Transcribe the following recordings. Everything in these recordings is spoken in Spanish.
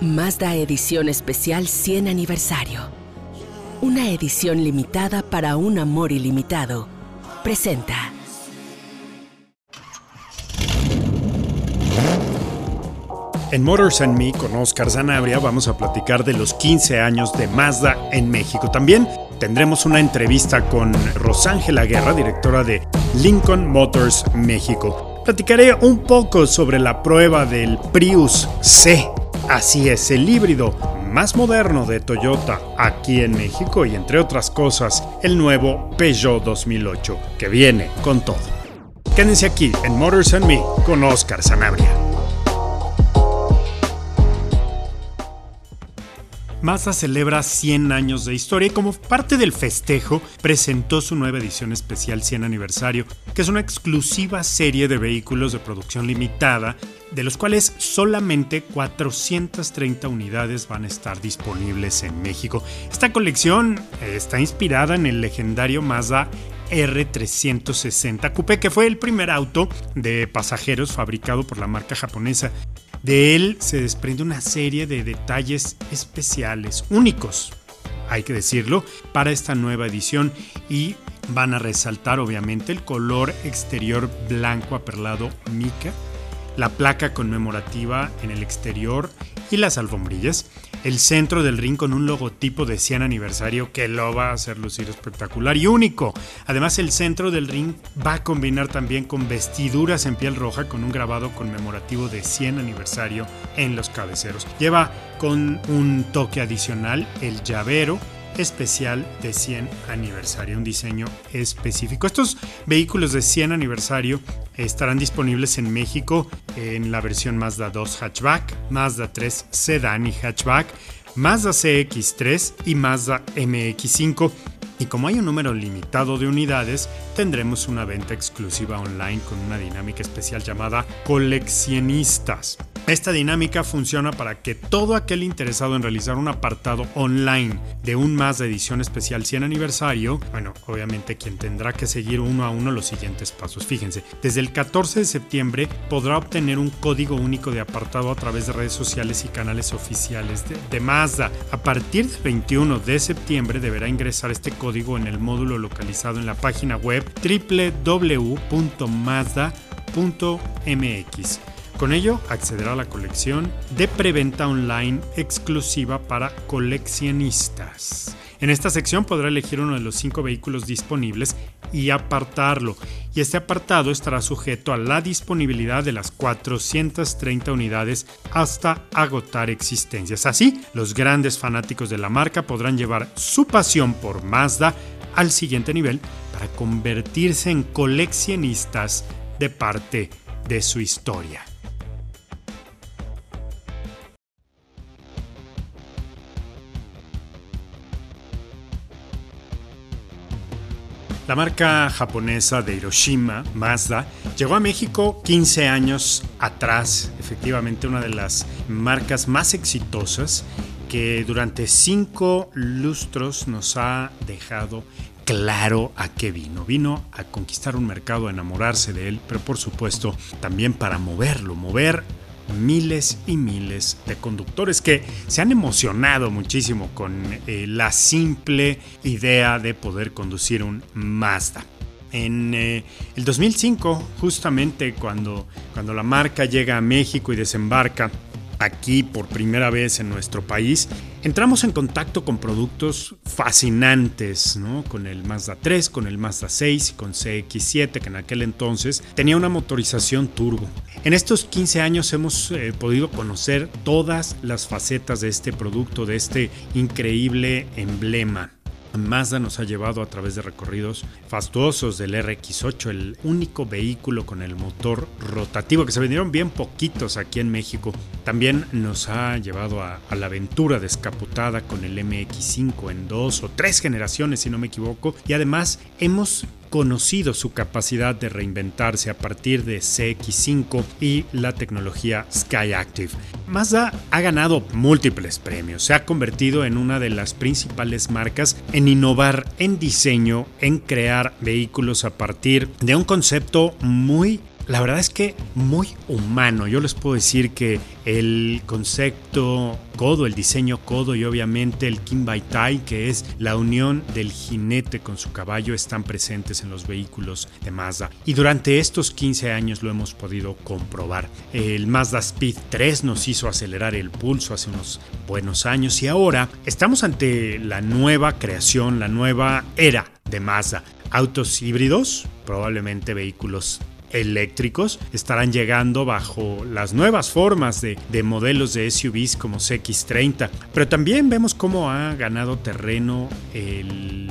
Mazda Edición Especial 100 Aniversario. Una edición limitada para un amor ilimitado. Presenta. En Motors and Me con Oscar Zanabria vamos a platicar de los 15 años de Mazda en México. También tendremos una entrevista con Rosángela Guerra, directora de Lincoln Motors México. Platicaré un poco sobre la prueba del Prius C. Así es, el híbrido más moderno de Toyota aquí en México y entre otras cosas, el nuevo Peugeot 2008, que viene con todo. Quédense aquí en Motors and Me con Oscar Zanabria. Mazda celebra 100 años de historia y como parte del festejo presentó su nueva edición especial 100 aniversario, que es una exclusiva serie de vehículos de producción limitada, de los cuales solamente 430 unidades van a estar disponibles en México. Esta colección está inspirada en el legendario Mazda R360 Coupé, que fue el primer auto de pasajeros fabricado por la marca japonesa de él se desprende una serie de detalles especiales, únicos, hay que decirlo, para esta nueva edición y van a resaltar obviamente el color exterior blanco aperlado mica, la placa conmemorativa en el exterior y las alfombrillas el centro del ring con un logotipo de 100 aniversario que lo va a hacer lucir espectacular y único. Además, el centro del ring va a combinar también con vestiduras en piel roja con un grabado conmemorativo de 100 aniversario en los cabeceros. Lleva con un toque adicional el llavero especial de 100 aniversario, un diseño específico. Estos vehículos de 100 aniversario estarán disponibles en México en la versión Mazda 2 hatchback, Mazda 3 sedán y hatchback, Mazda CX3 y Mazda MX5. Y como hay un número limitado de unidades, tendremos una venta exclusiva online con una dinámica especial llamada Coleccionistas. Esta dinámica funciona para que todo aquel interesado en realizar un apartado online de un más de edición especial 100 aniversario, bueno, obviamente quien tendrá que seguir uno a uno los siguientes pasos. Fíjense, desde el 14 de septiembre podrá obtener un código único de apartado a través de redes sociales y canales oficiales de, de Mazda. A partir del 21 de septiembre deberá ingresar este código en el módulo localizado en la página web www.mazda.mx. Con ello accederá a la colección de preventa online exclusiva para coleccionistas. En esta sección podrá elegir uno de los cinco vehículos disponibles y apartarlo, y este apartado estará sujeto a la disponibilidad de las 430 unidades hasta agotar existencias. Así, los grandes fanáticos de la marca podrán llevar su pasión por Mazda al siguiente nivel para convertirse en coleccionistas de parte de su historia. La marca japonesa de Hiroshima, Mazda, llegó a México 15 años atrás, efectivamente una de las marcas más exitosas que durante cinco lustros nos ha dejado claro a qué vino. Vino a conquistar un mercado, a enamorarse de él, pero por supuesto también para moverlo, mover miles y miles de conductores que se han emocionado muchísimo con eh, la simple idea de poder conducir un Mazda. En eh, el 2005, justamente cuando, cuando la marca llega a México y desembarca aquí por primera vez en nuestro país, entramos en contacto con productos fascinantes, ¿no? Con el Mazda 3, con el Mazda 6 y con CX7, que en aquel entonces tenía una motorización turbo. En estos 15 años hemos eh, podido conocer todas las facetas de este producto, de este increíble emblema. Mazda nos ha llevado a través de recorridos fastuosos del RX8, el único vehículo con el motor rotativo que se vendieron bien poquitos aquí en México. También nos ha llevado a, a la aventura descapotada con el MX5 en dos o tres generaciones, si no me equivoco. Y además hemos conocido su capacidad de reinventarse a partir de CX5 y la tecnología Skyactiv. Mazda ha ganado múltiples premios, se ha convertido en una de las principales marcas en innovar en diseño, en crear vehículos a partir de un concepto muy la verdad es que muy humano. Yo les puedo decir que el concepto codo, el diseño codo y obviamente el Kimbaitai, que es la unión del jinete con su caballo, están presentes en los vehículos de Mazda. Y durante estos 15 años lo hemos podido comprobar. El Mazda Speed 3 nos hizo acelerar el pulso hace unos buenos años y ahora estamos ante la nueva creación, la nueva era de Mazda. Autos híbridos, probablemente vehículos eléctricos estarán llegando bajo las nuevas formas de, modelos de SUVs como CX30. Pero también vemos cómo ha ganado terreno el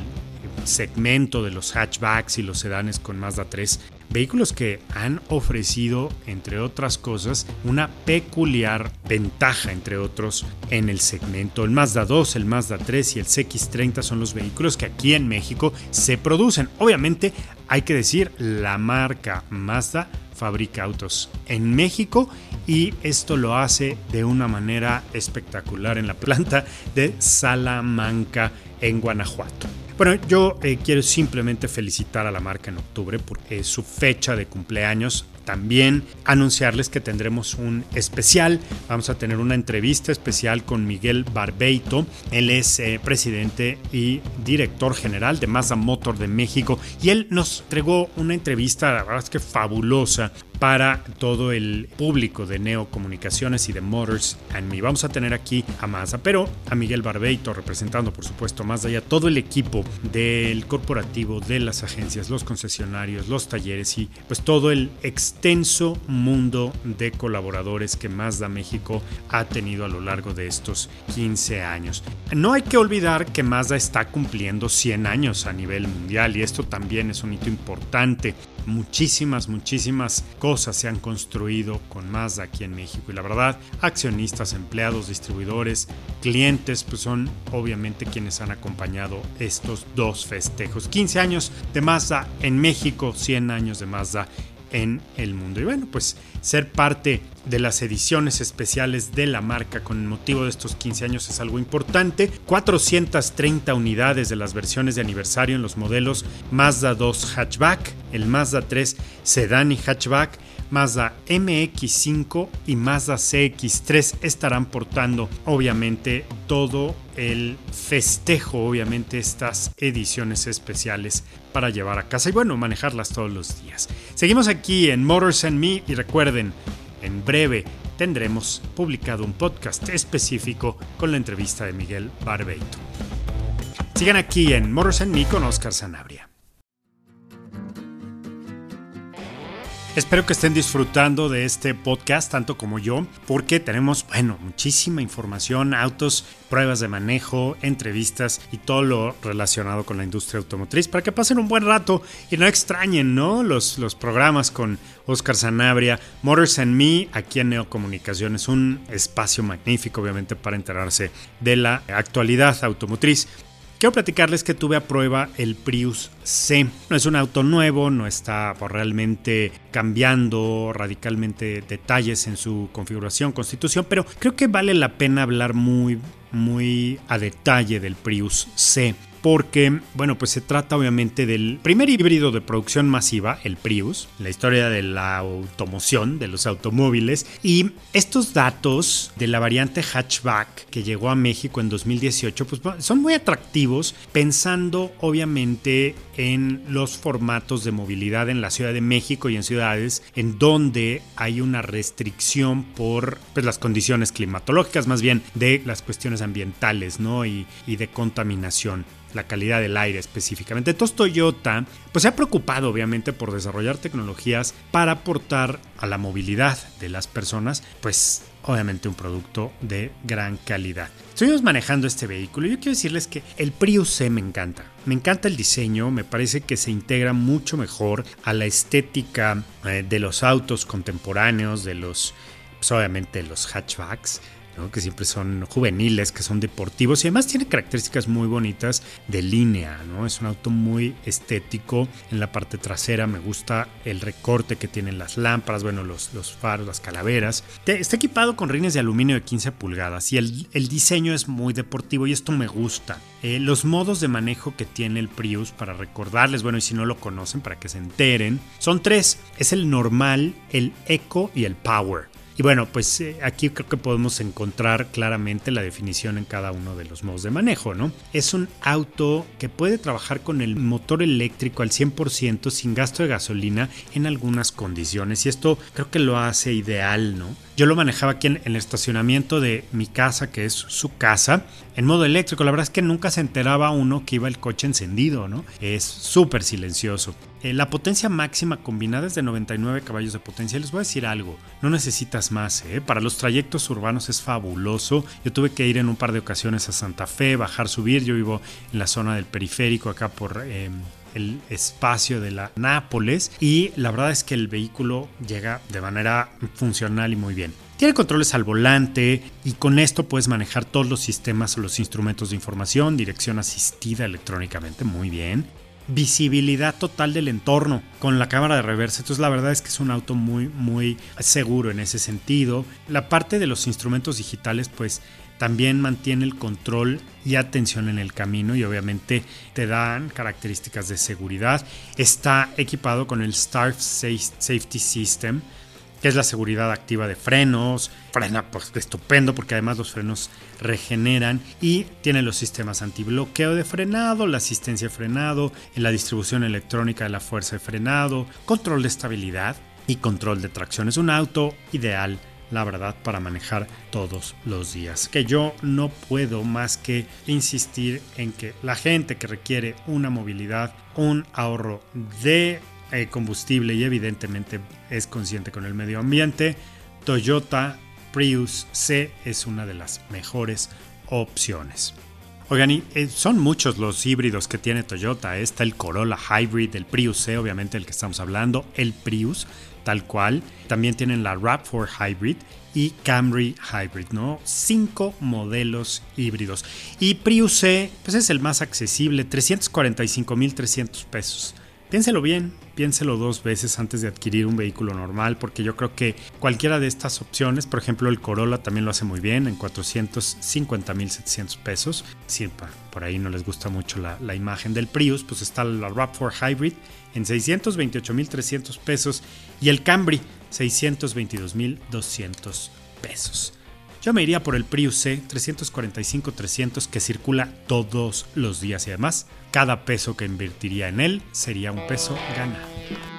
segmento de los hatchbacks y los sedanes con Mazda 3 Vehículos que han ofrecido, entre otras cosas, una peculiar ventaja, entre otros, en el segmento. El Mazda 2, el Mazda 3 y el CX30 son los vehículos que aquí en México se producen. Obviamente, hay que decir, la marca Mazda fabrica autos en México y esto lo hace de una manera espectacular en la planta de Salamanca en Guanajuato. Bueno, yo eh, quiero simplemente felicitar a la marca en octubre porque es su fecha de cumpleaños. También anunciarles que tendremos un especial. Vamos a tener una entrevista especial con Miguel Barbeito. Él es eh, presidente y director general de Mazda Motor de México. Y él nos entregó una entrevista, la verdad es que fabulosa, para todo el público de Neo Comunicaciones y de Motors and Me. Vamos a tener aquí a Mazda, pero a Miguel Barbeito representando por supuesto Mazda y a todo el equipo del corporativo, de las agencias, los concesionarios, los talleres y pues todo el extenso mundo de colaboradores que Mazda México ha tenido a lo largo de estos 15 años. No hay que olvidar que Mazda está cumpliendo 100 años a nivel mundial y esto también es un hito importante muchísimas, muchísimas cosas se han construido con Mazda aquí en México. Y la verdad, accionistas, empleados, distribuidores, clientes, pues son obviamente quienes han acompañado estos dos festejos. 15 años de Mazda en México, 100 años de Mazda en el mundo. Y bueno, pues ser parte de las ediciones especiales de la marca con motivo de estos 15 años es algo importante. 430 unidades de las versiones de aniversario en los modelos Mazda 2 Hatchback, el Mazda 3 Sedan y Hatchback, Mazda MX5 y Mazda CX3 estarán portando obviamente todo el festejo, obviamente estas ediciones especiales para llevar a casa y bueno, manejarlas todos los días. Seguimos aquí en Motors and Me y recuerden, en breve tendremos publicado un podcast específico con la entrevista de Miguel Barbeito. Sigan aquí en Motors and Me con Oscar Sanabria. Espero que estén disfrutando de este podcast tanto como yo, porque tenemos, bueno, muchísima información, autos, pruebas de manejo, entrevistas y todo lo relacionado con la industria automotriz para que pasen un buen rato y no extrañen, ¿no? Los, los programas con Oscar Sanabria, Motors and Me, aquí en Neocomunicaciones, un espacio magnífico, obviamente, para enterarse de la actualidad automotriz. Quiero platicarles que tuve a prueba el Prius No es un auto nuevo, no está realmente cambiando radicalmente detalles en su configuración, constitución, pero creo que vale la pena hablar muy, muy a detalle del Prius C porque, bueno, pues se trata obviamente del primer híbrido de producción masiva, el Prius, la historia de la automoción, de los automóviles, y estos datos de la variante hatchback que llegó a México en 2018, pues son muy atractivos pensando obviamente en los formatos de movilidad en la Ciudad de México y en ciudades en donde hay una restricción por pues, las condiciones climatológicas, más bien de las cuestiones ambientales, ¿no? Y, y de contaminación la calidad del aire específicamente. Entonces Toyota pues se ha preocupado obviamente por desarrollar tecnologías para aportar a la movilidad de las personas pues obviamente un producto de gran calidad. Estuvimos manejando este vehículo y yo quiero decirles que el Prius C me encanta. Me encanta el diseño, me parece que se integra mucho mejor a la estética eh, de los autos contemporáneos, de los, pues, obviamente los hatchbacks que siempre son juveniles, que son deportivos y además tiene características muy bonitas de línea. ¿no? Es un auto muy estético en la parte trasera. Me gusta el recorte que tienen las lámparas, bueno, los, los faros, las calaveras. Está equipado con rines de aluminio de 15 pulgadas y el, diseño es muy deportivo y esto me gusta. Eh, los modos de manejo que tiene el Prius para recordarles, bueno, y si no lo conocen, para que se enteren, son tres. Es el normal, el Eco y el Power. Y bueno, pues eh, aquí creo que podemos encontrar claramente la definición en cada uno de los modos de manejo, ¿no? Es un auto que puede trabajar con el motor eléctrico al 100% sin gasto de gasolina en algunas condiciones y esto creo que lo hace ideal, ¿no? Yo lo manejaba aquí en, el estacionamiento de mi casa, que es su casa, en modo eléctrico. La verdad es que nunca se enteraba uno que iba el coche encendido, ¿no? Es súper silencioso. Eh, la potencia máxima combinada es de 99 caballos de potencia. Les voy a decir algo, no necesitas más. ¿eh? Para los trayectos urbanos es fabuloso. Yo tuve que ir en un par de ocasiones a Santa Fe, bajar, subir. Yo vivo en la zona del periférico, acá por... Eh, el espacio de la Nápoles y la verdad es que el vehículo llega de manera funcional y muy bien. Tiene controles al volante y con esto puedes manejar todos los sistemas o los instrumentos de información, dirección asistida electrónicamente, muy bien. Visibilidad total del entorno con la cámara de reversa. Entonces la verdad es que es un auto muy muy seguro en ese sentido. La parte de los instrumentos digitales pues también mantiene el control y atención en el camino y obviamente te dan características de seguridad. Está equipado con el Star Safety System, que es la seguridad activa de frenos. Frena pues, estupendo porque además los frenos regeneran y tiene los sistemas antibloqueo de frenado, la asistencia de frenado, en la distribución electrónica de la fuerza de frenado, control de estabilidad y control de tracción. Es un auto ideal la verdad, para manejar todos los días. Que yo no puedo más que insistir en que la gente que requiere una movilidad, un ahorro de eh, combustible y evidentemente es consciente con el medio ambiente, Toyota Prius C es una de las mejores opciones. Oigan, y eh, son muchos los híbridos que tiene Toyota. Está el Corolla Hybrid, el Prius C, obviamente el que estamos hablando, el Prius, tal cual. También tienen la RAV4 Hybrid y Camry Hybrid, ¿no? Cinco modelos híbridos. Y Prius C, pues es el más accesible, 345.300 pesos. Piénselo bien, piénselo dos veces antes de adquirir un vehículo normal, porque yo creo que cualquiera de estas opciones, por ejemplo el Corolla también lo hace muy bien, en 450.700 pesos. Si por ahí no les gusta mucho la, imagen del Prius, pues está la RAV4 Hybrid en 628.300 pesos y el Camry 622.200 pesos. Yo me iría por el Prius C 345-300 que circula todos los días y además cada peso que invertiría en él sería un peso ganado.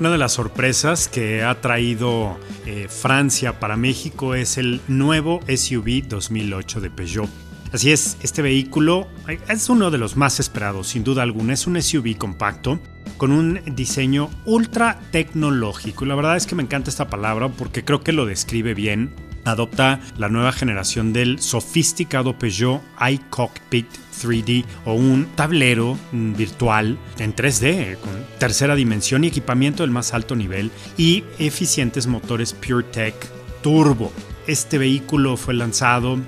Una de las sorpresas que ha traído eh, Francia para México es el nuevo SUV 2008 de Peugeot. Así es, este vehículo es uno de los más esperados, sin duda alguna. Es un SUV compacto con un diseño ultra tecnológico. La verdad es que me encanta esta palabra porque creo que lo describe bien adopta la nueva generación del sofisticado Peugeot iCockpit 3D o un tablero virtual en 3D con tercera dimensión y equipamiento del más alto nivel y eficientes motores PureTech Turbo. Este vehículo fue lanzado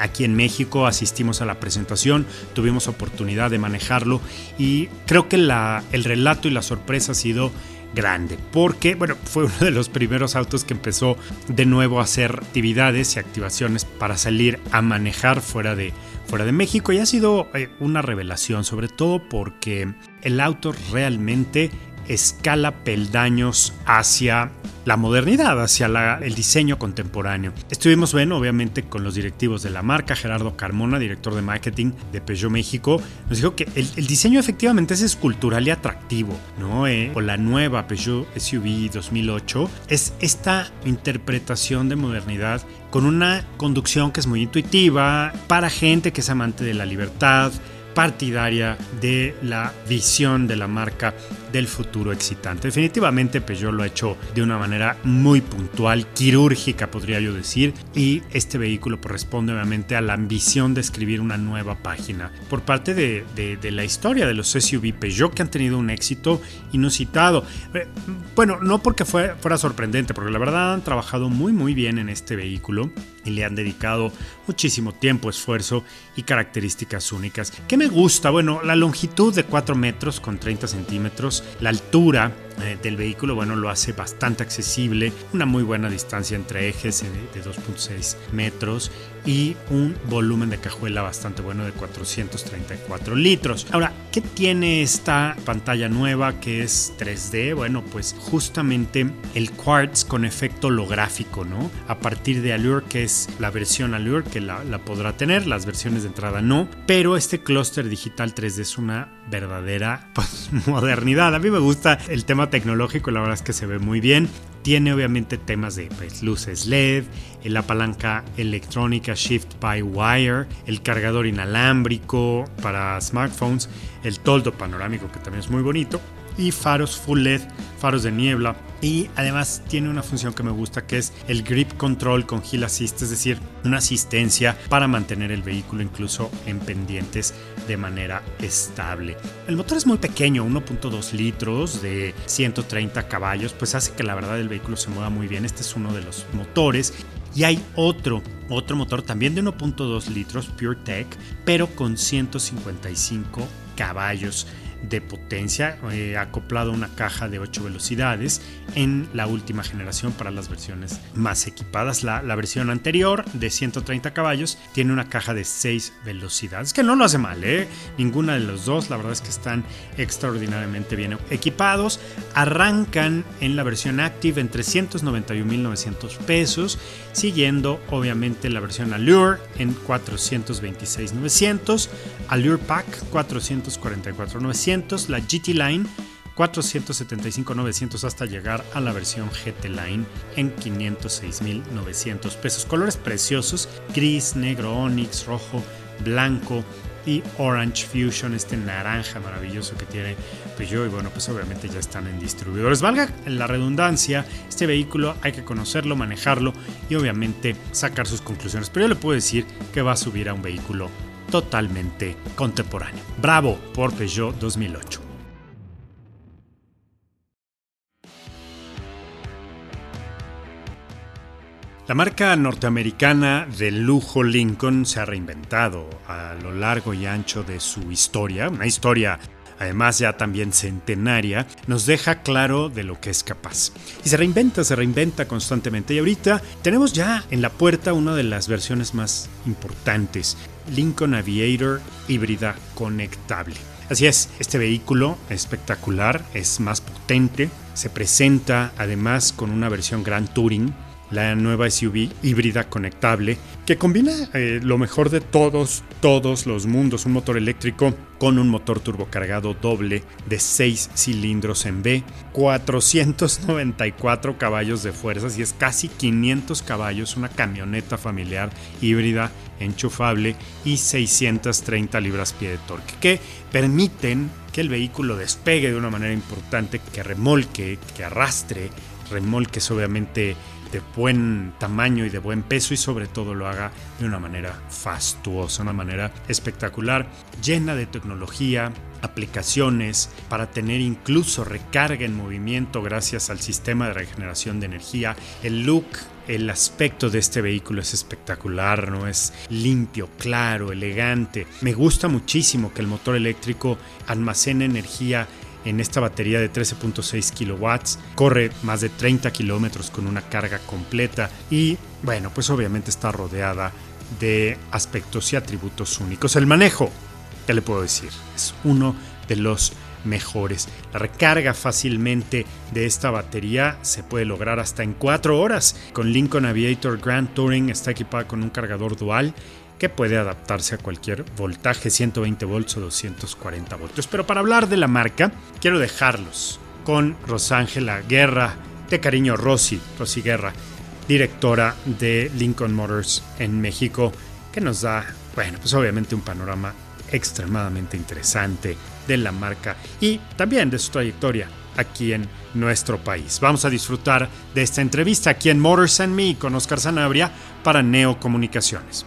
aquí en México, asistimos a la presentación, tuvimos oportunidad de manejarlo y creo que el relato y la sorpresa ha sido grande, porque bueno, fue uno de los primeros autos que empezó de nuevo a hacer actividades y activaciones para salir a manejar fuera de, fuera de México. Y ha sido eh, una revelación, sobre todo porque el auto realmente escala peldaños hacia la modernidad, hacia el diseño contemporáneo. Estuvimos, bueno, obviamente con los directivos de la marca, Gerardo Carmona, director de marketing de Peugeot México, nos dijo que el, diseño efectivamente es escultural y atractivo, ¿no? Eh, con la nueva Peugeot SUV 2008 es esta interpretación de modernidad con una conducción que es muy intuitiva para gente que es amante de la libertad, partidaria de la visión de la marca del futuro excitante. Definitivamente Peugeot lo ha hecho de una manera muy puntual, quirúrgica podría yo decir, y este vehículo corresponde obviamente a la ambición de escribir una nueva página por parte de, la historia de los SUV Peugeot que han tenido un éxito inusitado. Eh, bueno, no porque fuera sorprendente, porque la verdad han trabajado muy muy bien en este vehículo y le han dedicado muchísimo tiempo, esfuerzo y características únicas. ¿Qué me gusta? Bueno, la longitud de 4 metros con 30 centímetros la altura eh, del vehículo, bueno, lo hace bastante accesible, una muy buena distancia entre ejes de 2.6 metros y un volumen de cajuela bastante bueno de 434 litros. Ahora, ¿qué tiene esta pantalla nueva que es 3D? Bueno, pues justamente el Quartz con efecto holográfico, ¿no? A partir de Allure, que es la versión Allure que la, podrá tener, las versiones de entrada no, pero este clúster digital 3D es una verdadera pues, modernidad. A mí me gusta el tema tecnológico, la verdad es que se ve muy bien. Tiene obviamente temas de pues, luces LED, la palanca electrónica Shift by Wire, el cargador inalámbrico para smartphones, el toldo panorámico que también es muy bonito y faros full LED, faros de niebla. Y además tiene una función que me gusta que es el grip control con hill assist, es decir, una asistencia para mantener el vehículo incluso en pendientes de manera estable. El motor es muy pequeño, 1.2 litros de 130 caballos, pues hace que la verdad el vehículo se mueva muy bien. Este es uno de los motores. Y hay otro, otro motor también de 1.2 litros, PureTech, pero con 155 caballos de potencia, eh, acoplado a una caja de 8 velocidades en la última generación para las versiones más equipadas. La, versión anterior de 130 caballos tiene una caja de 6 velocidades, que no lo hace mal, ¿eh? ninguna de los dos, la verdad es que están extraordinariamente bien equipados. Arrancan en la versión Active en 391.900 pesos, siguiendo obviamente la versión Allure en 426.900, Allure Pack 444.900 la GT Line 475.900 hasta llegar a la versión GT Line en 506.900 pesos. Colores preciosos, gris, negro, onyx, rojo, blanco y Orange Fusion, este naranja maravilloso que tiene Peugeot y bueno, pues obviamente ya están en distribuidores. Valga la redundancia, este vehículo hay que conocerlo, manejarlo y obviamente sacar sus conclusiones. Pero yo le puedo decir que va a subir a un vehículo totalmente contemporáneo. Bravo por Peugeot 2008. La marca norteamericana de lujo Lincoln se ha reinventado a lo largo y ancho de su historia, una historia además ya también centenaria, nos deja claro de lo que es capaz. Y se reinventa, se reinventa constantemente. Y ahorita tenemos ya en la puerta una de las versiones más importantes, Lincoln Aviator híbrida conectable. Así es, este vehículo espectacular, es más potente, se presenta además con una versión Grand Touring la nueva SUV híbrida conectable que combina eh, lo mejor de todos, todos los mundos. Un motor eléctrico con un motor turbocargado doble de 6 cilindros en B, 494 caballos de fuerza y es casi 500 caballos, una camioneta familiar híbrida enchufable y 630 libras-pie de torque que permiten que el vehículo despegue de una manera importante, que remolque, que arrastre, remolques obviamente de buen tamaño y de buen peso y sobre todo lo haga de una manera fastuosa, una manera espectacular, llena de tecnología, aplicaciones para tener incluso recarga en movimiento gracias al sistema de regeneración de energía. El look, el aspecto de este vehículo es espectacular, ¿no? Es limpio, claro, elegante. Me gusta muchísimo que el motor eléctrico almacene energía en esta batería de 13.6 kilowatts, corre más de 30 kilómetros con una carga completa y bueno, pues obviamente está rodeada de aspectos y atributos únicos. El manejo, ¿qué le puedo decir? Es uno de los mejores. La recarga fácilmente de esta batería se puede lograr hasta en 4 horas. Con Lincoln Aviator Grand Touring está equipada con un cargador dual que puede adaptarse a cualquier voltaje 120 volts o 240 voltios. Pero para hablar de la marca, quiero dejarlos con Rosángela Guerra, de cariño Rosy, Rosy Guerra, directora de Lincoln Motors en México, que nos da, bueno, pues obviamente un panorama extremadamente interesante de la marca y también de su trayectoria aquí en nuestro país. Vamos a disfrutar de esta entrevista aquí en Motors and Me con Oscar Sanabria para Neo Comunicaciones.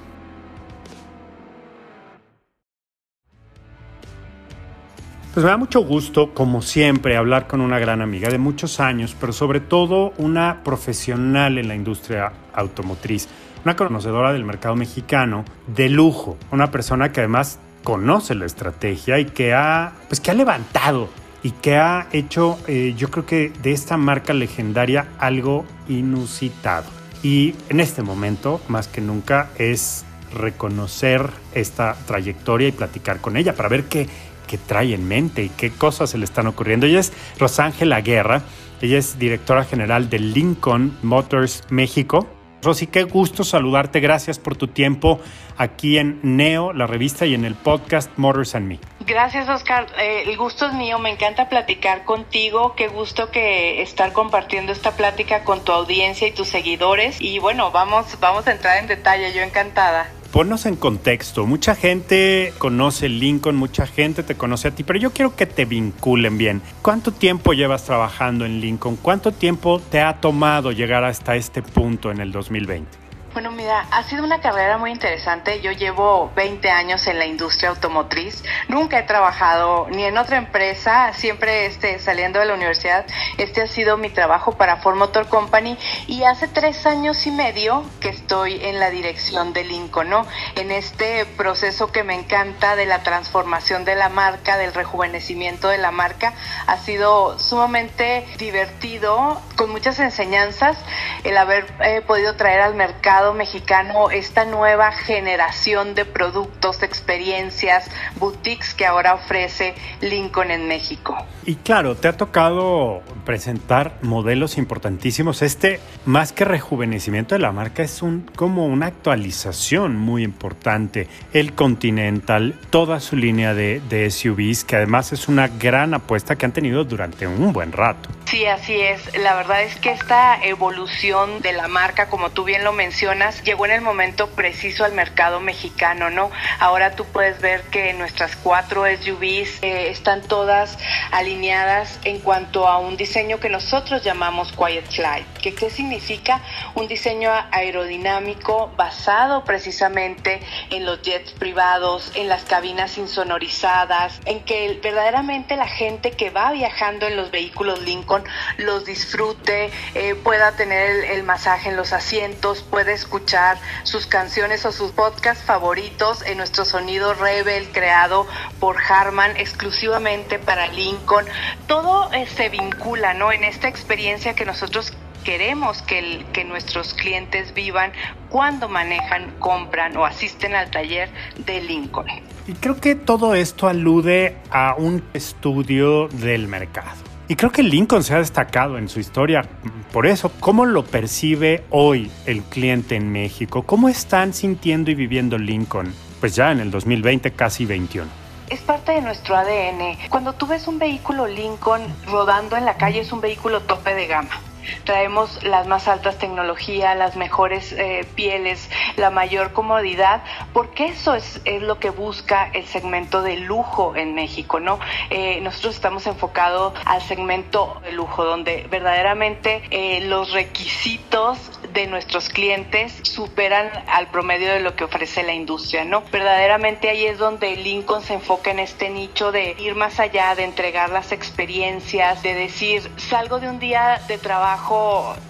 Pues me da mucho gusto, como siempre, hablar con una gran amiga de muchos años, pero sobre todo una profesional en la industria automotriz, una conocedora del mercado mexicano de lujo, una persona que además conoce la estrategia y que ha, pues que ha levantado y que ha hecho, eh, yo creo que de esta marca legendaria algo inusitado. Y en este momento, más que nunca, es reconocer esta trayectoria y platicar con ella para ver qué qué trae en mente y qué cosas se le están ocurriendo. Ella es Rosángela Guerra, ella es directora general de Lincoln Motors México. Rosy, qué gusto saludarte. Gracias por tu tiempo aquí en Neo, la revista, y en el podcast Motors and Me. Gracias, Oscar. Eh, el gusto es mío. Me encanta platicar contigo. Qué gusto que estar compartiendo esta plática con tu audiencia y tus seguidores. Y bueno, vamos, vamos a entrar en detalle. Yo encantada ponnos en contexto. Mucha gente conoce Lincoln, mucha gente te conoce a ti, pero yo quiero que te vinculen bien. ¿Cuánto tiempo llevas trabajando en Lincoln? ¿Cuánto tiempo te ha tomado llegar hasta este punto en el 2020? Bueno, mira, ha sido una carrera muy interesante. Yo llevo 20 años en la industria automotriz. Nunca he trabajado ni en otra empresa. Siempre este, saliendo de la universidad, este ha sido mi trabajo para Ford Motor Company. Y hace tres años y medio que estoy en la dirección de Lincoln, ¿no? En este proceso que me encanta de la transformación de la marca, del rejuvenecimiento de la marca. Ha sido sumamente divertido, con muchas enseñanzas, el haber eh, podido traer al mercado mexicano esta nueva generación de productos, experiencias, boutiques que ahora ofrece Lincoln en México. Y claro, te ha tocado presentar modelos importantísimos. Este, más que rejuvenecimiento de la marca, es un, como una actualización muy importante. El Continental, toda su línea de, de SUVs, que además es una gran apuesta que han tenido durante un buen rato. Sí, así es. La verdad es que esta evolución de la marca, como tú bien lo mencionas, llegó en el momento preciso al mercado mexicano, ¿no? Ahora tú puedes ver que nuestras cuatro SUVs eh, están todas alineadas en cuanto a un diseño que nosotros llamamos Quiet Flight. ¿Qué, ¿Qué significa? Un diseño aerodinámico basado precisamente en los jets privados, en las cabinas insonorizadas, en que verdaderamente la gente que va viajando en los vehículos Lincoln los disfrute, eh, pueda tener el, masaje en los asientos, puede escuchar sus canciones o sus podcasts favoritos en nuestro sonido Rebel creado por Harman exclusivamente para Lincoln. Todo eh, se vincula ¿no? en esta experiencia que nosotros queremos que, que, nuestros clientes vivan cuando manejan, compran o asisten al taller de Lincoln. Y creo que todo esto alude a un estudio del mercado. Y creo que Lincoln se ha destacado en su historia por eso. ¿Cómo lo percibe hoy el cliente en México? ¿Cómo están sintiendo y viviendo Lincoln? Pues ya en el 2020, casi 21 es parte de nuestro ADN. Cuando tú ves un vehículo Lincoln rodando en la calle es un vehículo tope de gama traemos las más altas tecnologías, las mejores eh, pieles, la mayor comodidad, porque eso es, es, lo que busca el segmento de lujo en México, ¿no? Eh, nosotros estamos enfocados al segmento de lujo, donde verdaderamente eh, los requisitos de nuestros clientes superan al promedio de lo que ofrece la industria, ¿no? Verdaderamente ahí es donde Lincoln se enfoca en este nicho de ir más allá, de entregar las experiencias, de decir, salgo de un día de trabajo,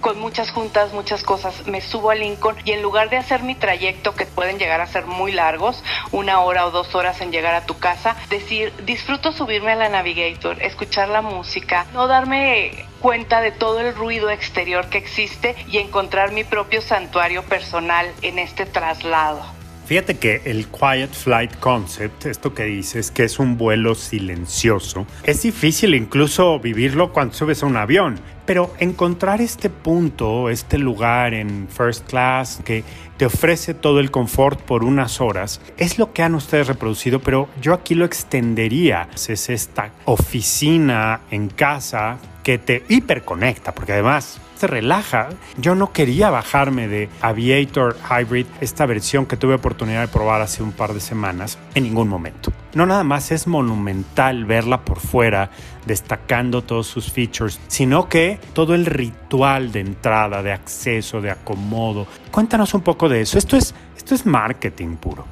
con muchas juntas, muchas cosas. Me subo a Lincoln y en lugar de hacer mi trayecto, que pueden llegar a ser muy largos, una hora o dos horas en llegar a tu casa, decir, disfruto subirme a la Navigator, escuchar la música, no darme cuenta de todo el ruido exterior que existe y encontrar mi propio santuario personal en este traslado. Fíjate que el Quiet Flight Concept, esto que dices, que es un vuelo silencioso, es difícil incluso vivirlo cuando subes a un avión, pero encontrar este punto, este lugar en first class que te ofrece todo el confort por unas horas, es lo que han ustedes reproducido, pero yo aquí lo extendería. Es esta oficina en casa que te hiperconecta, porque además se relaja. Yo no quería bajarme de Aviator Hybrid, esta versión que tuve oportunidad de probar hace un par de semanas, en ningún momento. No nada más es monumental verla por fuera, destacando todos sus features, sino que todo el ritual de entrada, de acceso, de acomodo. Cuéntanos un poco de eso. Esto es, esto es marketing puro.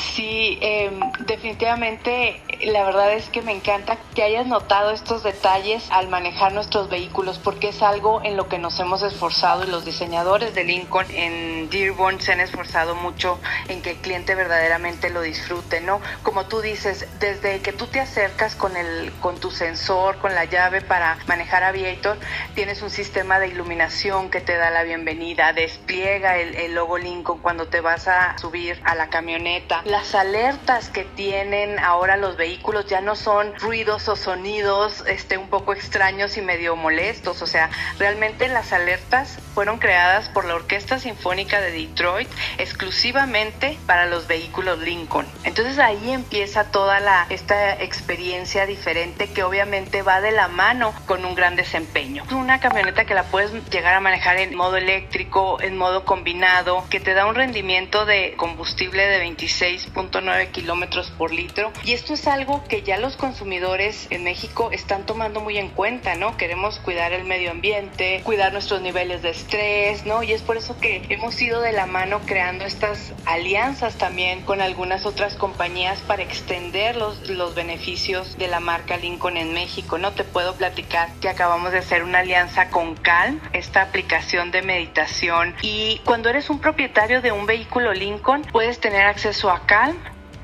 Sí, eh, definitivamente la verdad es que me encanta que hayas notado estos detalles al manejar nuestros vehículos porque es algo en lo que nos hemos esforzado y los diseñadores de Lincoln en Dearborn se han esforzado mucho en que el cliente verdaderamente lo disfrute, ¿no? Como tú dices, desde que tú te acercas con el con tu sensor, con la llave para manejar Aviator, tienes un sistema de iluminación que te da la bienvenida, despliega el logo Lincoln cuando te vas a subir a la camioneta las alertas que tienen ahora los vehículos ya no son ruidos o sonidos este, un poco extraños y medio molestos. O sea, realmente las alertas fueron creadas por la Orquesta Sinfónica de Detroit exclusivamente para los vehículos Lincoln. Entonces ahí empieza toda la, esta experiencia diferente que obviamente va de la mano con un gran desempeño. Una camioneta que la puedes llegar a manejar en modo eléctrico, en modo combinado, que te da un rendimiento de combustible de 26 nueve kilómetros por litro. Y esto es algo que ya los consumidores en México están tomando muy en cuenta, ¿no? Queremos cuidar el medio ambiente, cuidar nuestros niveles de estrés, ¿no? Y es por eso que hemos ido de la mano creando estas alianzas también con algunas otras compañías para extender los, los beneficios de la marca Lincoln en México, ¿no? Te puedo platicar que acabamos de hacer una alianza con Calm, esta aplicación de meditación. Y cuando eres un propietario de un vehículo Lincoln, puedes tener acceso a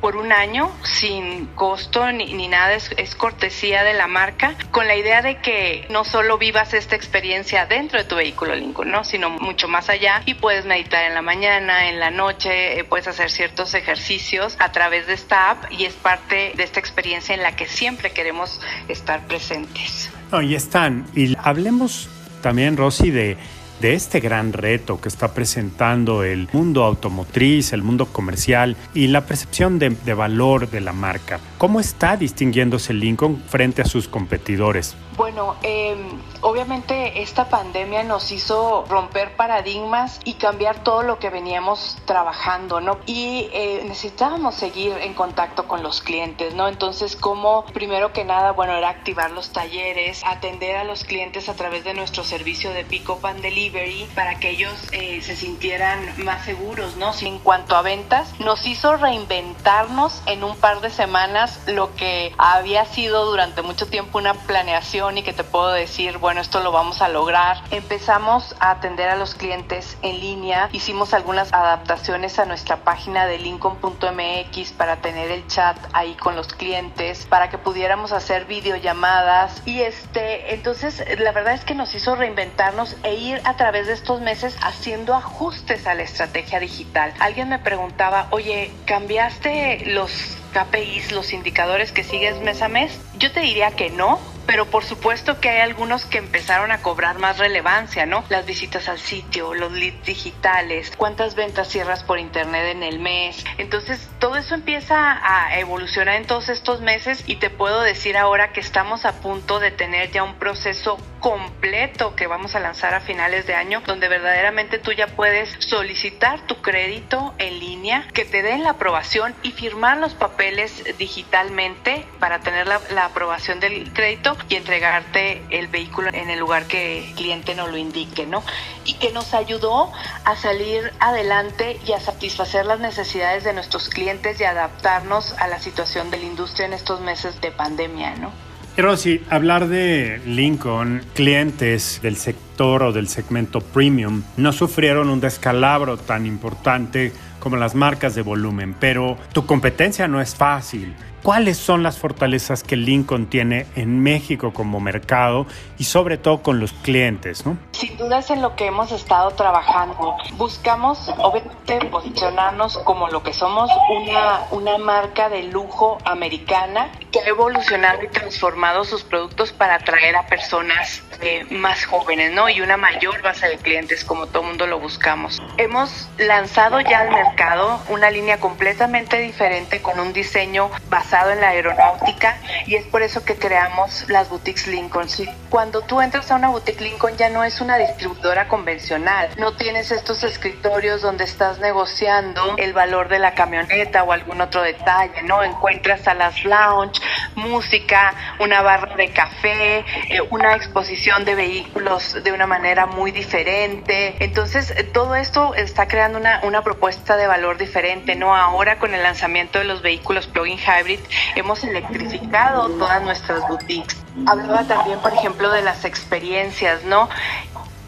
Por un año sin costo ni, nada, es, cortesía de la marca, con la idea de que no solo vivas esta experiencia dentro de tu vehículo Lincoln, ¿no? sino mucho más allá y puedes meditar en la mañana, en la noche, eh, puedes hacer ciertos ejercicios a través de esta app y es parte de esta experiencia en la que siempre queremos estar presentes. Ahí están. Y hablemos también, Rosy, de de este gran reto que está presentando el mundo automotriz, el mundo comercial y la percepción de, valor de la marca. ¿Cómo está distinguiéndose Lincoln frente a sus competidores? Bueno, em, obviamente esta pandemia nos hizo romper paradigmas y cambiar todo lo que veníamos trabajando, ¿no? Y eh, necesitábamos seguir en contacto con los clientes, ¿no? Entonces, como primero que nada, bueno, era activar los talleres, atender a los clientes a través de nuestro servicio de Pick Up and Para que ellos eh, se sintieran más seguros, ¿no? En cuanto a ventas, nos hizo reinventarnos en un par de semanas lo que había sido durante mucho tiempo una planeación y que te puedo decir, bueno, esto lo vamos a lograr. Empezamos a atender a los clientes en línea, hicimos algunas adaptaciones a nuestra página de lincoln.mx para tener el chat ahí con los clientes, para que pudiéramos hacer videollamadas y este, entonces la verdad es que nos hizo reinventarnos e ir a través de estos meses haciendo ajustes a la estrategia digital. Alguien me preguntaba, oye, ¿cambiaste los KPIs, los indicadores que sigues mes a mes? Yo te diría que no, pero por supuesto que hay algunos que empezaron a cobrar más relevancia, ¿no? Las visitas al sitio, los leads digitales, cuántas ventas cierras por internet en el mes. Entonces, todo eso empieza a evolucionar en todos estos meses y te puedo decir ahora que estamos a punto de tener ya un proceso completo que vamos a lanzar a finales de año, donde verdaderamente tú ya puedes solicitar tu crédito en línea, que te den la aprobación y firmar los papeles digitalmente para tener la, aprobación del crédito y entregarte el vehículo en el lugar que el cliente nos lo indique, ¿no? Y que nos ayudó a salir adelante y a satisfacer las necesidades de nuestros clientes y adaptarnos a la situación de la industria en estos meses de pandemia, ¿no? Rosy, hablar de Lincoln, clientes del sector o del segmento premium. No sufrieron un descalabro tan importante como las marcas de volumen, pero tu competencia no es fácil. ¿Cuáles son las fortalezas que Lincoln tiene en México como mercado y sobre todo con los clientes? ¿no? Sin duda es en lo que hemos estado trabajando. Buscamos obviamente posicionarnos como lo que somos, una, una marca de lujo americana que ha evolucionado y transformado sus productos para atraer a personas eh, más jóvenes, ¿no? Y una mayor base de clientes, como todo mundo lo buscamos. Hemos lanzado ya al mercado una línea completamente diferente con un diseño basado en la aeronáutica y es por eso que creamos las boutiques Lincoln. Cuando tú entras a una boutique Lincoln ya no es una distribuidora convencional, no tienes estos escritorios donde estás negociando el valor de la camioneta o algún otro detalle, ¿no? Encuentras a las lounge, música, una barra de café, eh, una exposición de vehículos de una manera muy diferente. Entonces, todo esto está creando una, una propuesta de valor diferente, ¿no? Ahora con el lanzamiento de los vehículos plug-in hybrid hemos electrificado todas nuestras boutiques. Hablaba también, por ejemplo, de las experiencias, ¿no?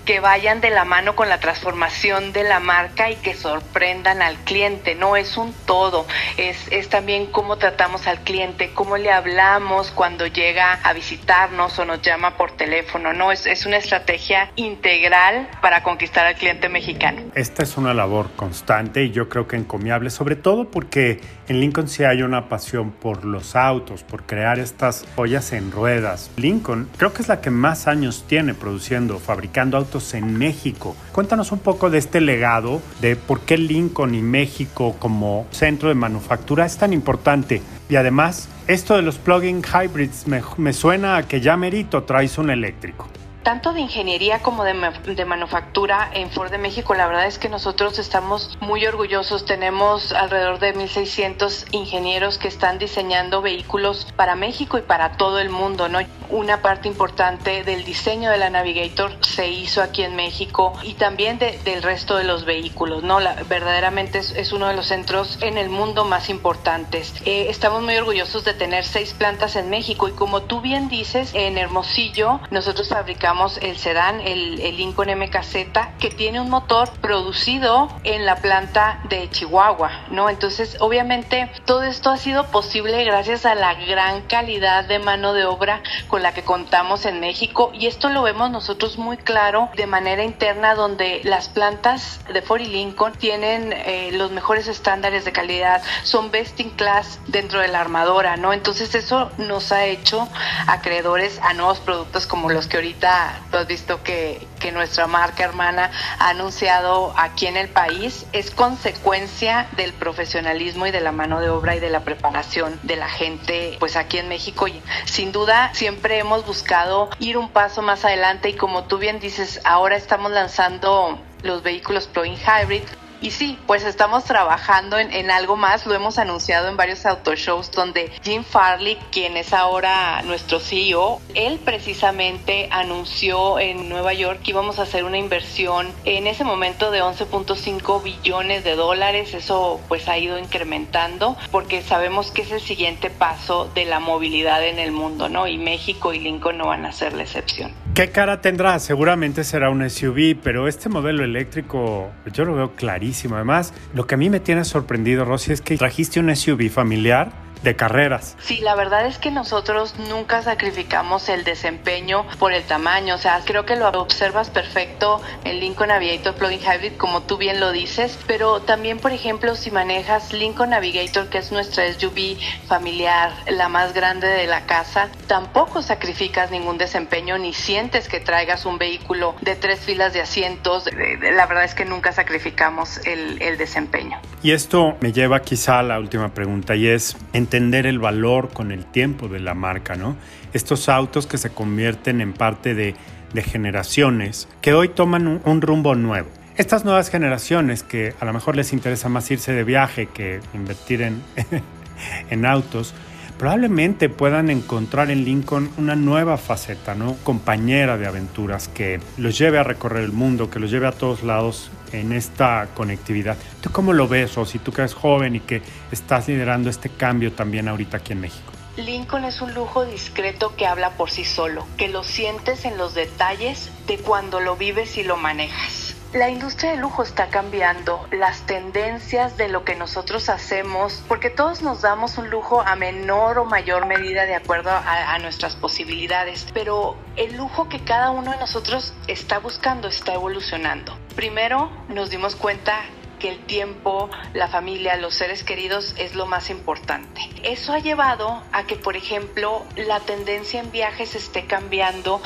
Que vayan de la mano con la transformación de la marca y que sorprendan al cliente. No es un todo, es, es también cómo tratamos al cliente, cómo le hablamos cuando llega a visitarnos o nos llama por teléfono. No, es, es una estrategia integral para conquistar al cliente mexicano. Esta es una labor constante y yo creo que encomiable, sobre todo porque en Lincoln sí hay una pasión por los autos, por crear estas joyas en ruedas. Lincoln creo que es la que más años tiene produciendo, fabricando autos en México. Cuéntanos un poco de este legado, de por qué Lincoln y México como centro de manufactura es tan importante. Y además, esto de los plug-in hybrids me, suena a que ya merito traes un eléctrico tanto de ingeniería como de, de, manufactura en Ford de México, la verdad es que nosotros estamos muy orgullosos. Tenemos alrededor de 1.600 ingenieros que están diseñando vehículos para México y para todo el mundo, ¿no? Una parte importante del diseño de la Navigator se hizo aquí en México y también de, del resto de los vehículos, ¿no? Verdaderamente es, es, uno de los centros en el mundo más importantes. Eh, estamos muy orgullosos de tener seis plantas en México y como tú bien dices, en Hermosillo nosotros fabricamos el sedán, el, el Lincoln MKZ, que tiene un motor producido en la planta de Chihuahua, ¿no? Entonces, obviamente, todo esto ha sido posible gracias a la gran calidad de mano de obra con la que contamos en México y esto lo vemos nosotros muy claro de manera interna donde las plantas de Ford y Lincoln tienen eh, los mejores estándares de calidad, son best in class dentro de la armadora, ¿no? Entonces eso nos ha hecho acreedores a nuevos productos como los que ahorita visto que, nuestra marca hermana ha anunciado aquí en el país, es consecuencia del profesionalismo y de la mano de obra y de la preparación de la gente, pues aquí en México. Sin duda, siempre hemos buscado ir un paso más adelante y como tú bien dices, ahora estamos lanzando los vehículos plug-in hybrid y sí, pues estamos trabajando en, algo más, lo hemos anunciado en varios autoshows donde Jim Farley, quien es ahora nuestro CEO, él precisamente anunció en Nueva York que íbamos a hacer una inversión en ese momento de 11.5 billones de dólares, eso pues ha ido incrementando porque sabemos que es el siguiente paso de la movilidad en el mundo, ¿no? Y México y Lincoln no van a ser la excepción. ¿Qué cara tendrá? Seguramente será un SUV, pero este modelo eléctrico yo lo veo clarísimo. Además, lo que a mí me tiene sorprendido, Rosy, es que trajiste un SUV familiar de carreras. Sí, la verdad es que nosotros nunca sacrificamos el desempeño por el tamaño. O sea, creo que lo observas perfecto en Lincoln Navigator Plug-in Hybrid, como tú bien lo dices. Pero también, por ejemplo, si manejas Lincoln Navigator, que es nuestra SUV familiar, la más grande de la casa, tampoco sacrificas ningún desempeño ni sientes que traigas un vehículo de tres filas de asientos. La verdad es que nunca sacrificamos el, el desempeño. Y esto me lleva quizá a la última pregunta y es, entender el valor con el tiempo de la marca, ¿no? Estos autos que se convierten en parte de, generaciones que hoy toman un, rumbo nuevo. Estas nuevas generaciones que a lo mejor les interesa más irse de viaje que invertir en autos, probablemente puedan encontrar en Lincoln una nueva faceta, ¿no? Compañera de aventuras que los lleve a recorrer el mundo, que los lleve a todos lados en esta conectividad. ¿Tú cómo lo ves, o si tú que eres joven y que estás liderando este cambio también ahorita aquí en México? Lincoln es un lujo discreto que habla por sí solo, que lo sientes en los detalles de cuando lo vives y lo manejas. La industria del lujo está cambiando, las tendencias de lo que nosotros hacemos, porque todos nos damos un lujo a menor o mayor medida de acuerdo a, a, nuestras posibilidades, pero el lujo que cada uno de nosotros está buscando está evolucionando. Primero nos dimos cuenta que el tiempo, la familia, los seres queridos es lo más importante. Eso ha llevado a que, por ejemplo, la tendencia en viajes esté cambiando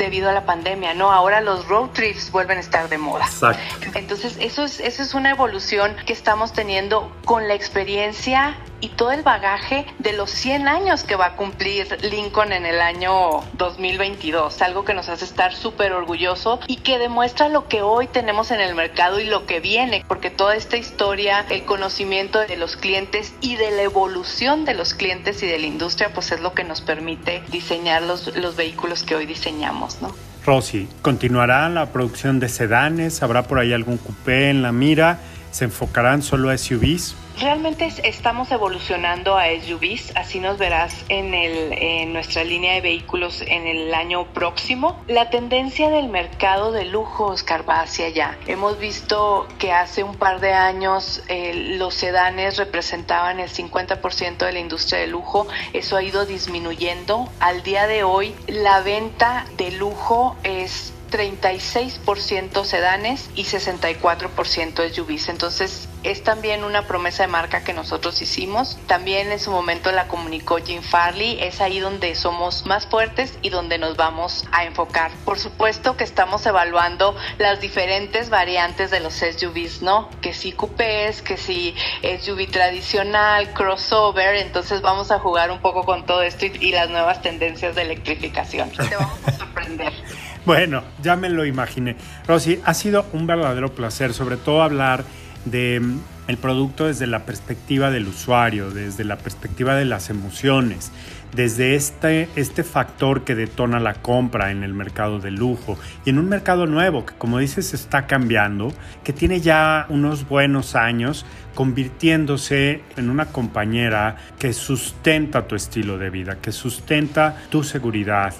debido a la pandemia, ¿no? Ahora los road trips vuelven a estar de moda. Exacto. Entonces, eso es, eso es una evolución que estamos teniendo con la experiencia y todo el bagaje de los 100 años que va a cumplir Lincoln en el año 2022, algo que nos hace estar súper orgulloso y que demuestra lo que hoy tenemos en el mercado y lo que viene, porque toda esta historia, el conocimiento de los clientes y de la evolución de los clientes y de la industria, pues es lo que nos permite diseñar los, los vehículos que hoy diseñamos, ¿no? Rosy, ¿continuará la producción de sedanes? ¿Habrá por ahí algún coupé en la mira? ¿Se enfocarán solo a SUVs? Realmente estamos evolucionando a SUVs, así nos verás en, nuestra línea de vehículos en el año próximo. La tendencia del mercado de lujo, Oscar, va hacia allá. Hemos visto que hace un par de años eh, los sedanes representaban el 50% de la industria de lujo, eso ha ido disminuyendo. Al día de hoy, la venta de lujo es 36% sedanes y 64% SUVs. Entonces es también una promesa de marca que nosotros hicimos. También en su momento la comunicó Jim Farley. Es ahí donde somos más fuertes y donde nos vamos a enfocar. Por supuesto que estamos evaluando las diferentes variantes de los SUVs, ¿no? Que si coupés, que si SUV tradicional, crossover. Entonces vamos a jugar un poco con todo esto y, y las nuevas tendencias de electrificación. Te vamos a sorprender. Bueno, ya me lo imaginé. Rosy, ha sido un verdadero placer, sobre todo hablar de mm, el producto desde la perspectiva del usuario, desde la perspectiva de las emociones, desde este, este factor que detona la compra en el mercado de lujo y en un mercado nuevo que como dices está cambiando, que tiene ya unos buenos años convirtiéndose en una compañera que sustenta tu estilo de vida, que sustenta tu seguridad,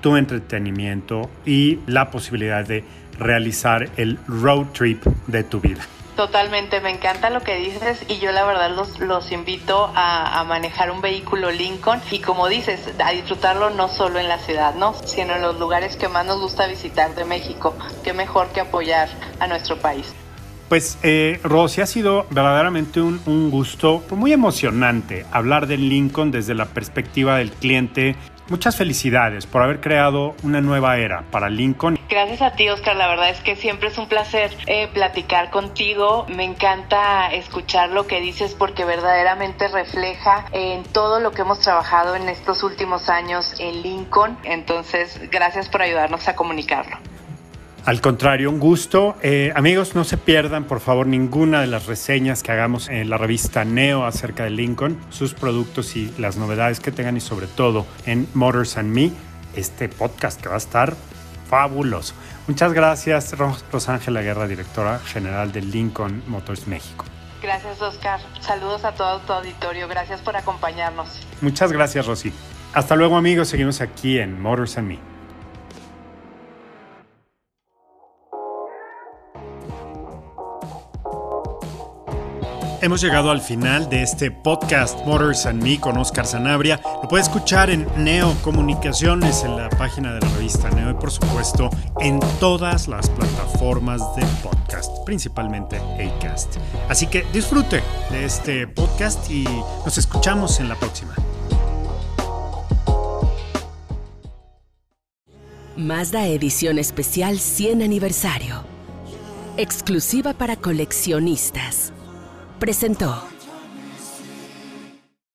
tu entretenimiento y la posibilidad de realizar el road trip de tu vida. Totalmente, me encanta lo que dices y yo la verdad los, los invito a, a, manejar un vehículo Lincoln y como dices, a disfrutarlo no solo en la ciudad, ¿no? sino en los lugares que más nos gusta visitar de México. Qué mejor que apoyar a nuestro país. Pues eh, Rosy, ha sido verdaderamente un, un, gusto muy emocionante hablar del Lincoln desde la perspectiva del cliente. Muchas felicidades por haber creado una nueva era para Lincoln. Gracias a ti, Oscar. La verdad es que siempre es un placer eh, platicar contigo. Me encanta escuchar lo que dices porque verdaderamente refleja en todo lo que hemos trabajado en estos últimos años en Lincoln. Entonces, gracias por ayudarnos a comunicarlo. Al contrario, un gusto. Eh, amigos, no se pierdan, por favor, ninguna de las reseñas que hagamos en la revista Neo acerca de Lincoln, sus productos y las novedades que tengan y sobre todo en Motors and Me, este podcast que va a estar fabuloso. Muchas gracias, Rosángela Guerra, directora general de Lincoln Motors México. Gracias, Oscar. Saludos a todo tu auditorio. Gracias por acompañarnos. Muchas gracias, Rosy. Hasta luego, amigos. Seguimos aquí en Motors and Me. Hemos llegado al final de este podcast Motors and Me con Oscar Sanabria. Lo puede escuchar en Neo Comunicaciones, en la página de la revista Neo y por supuesto en todas las plataformas de podcast, principalmente Acast. Así que disfrute de este podcast y nos escuchamos en la próxima. Mazda Edición Especial 100 Aniversario. Exclusiva para coleccionistas presentó.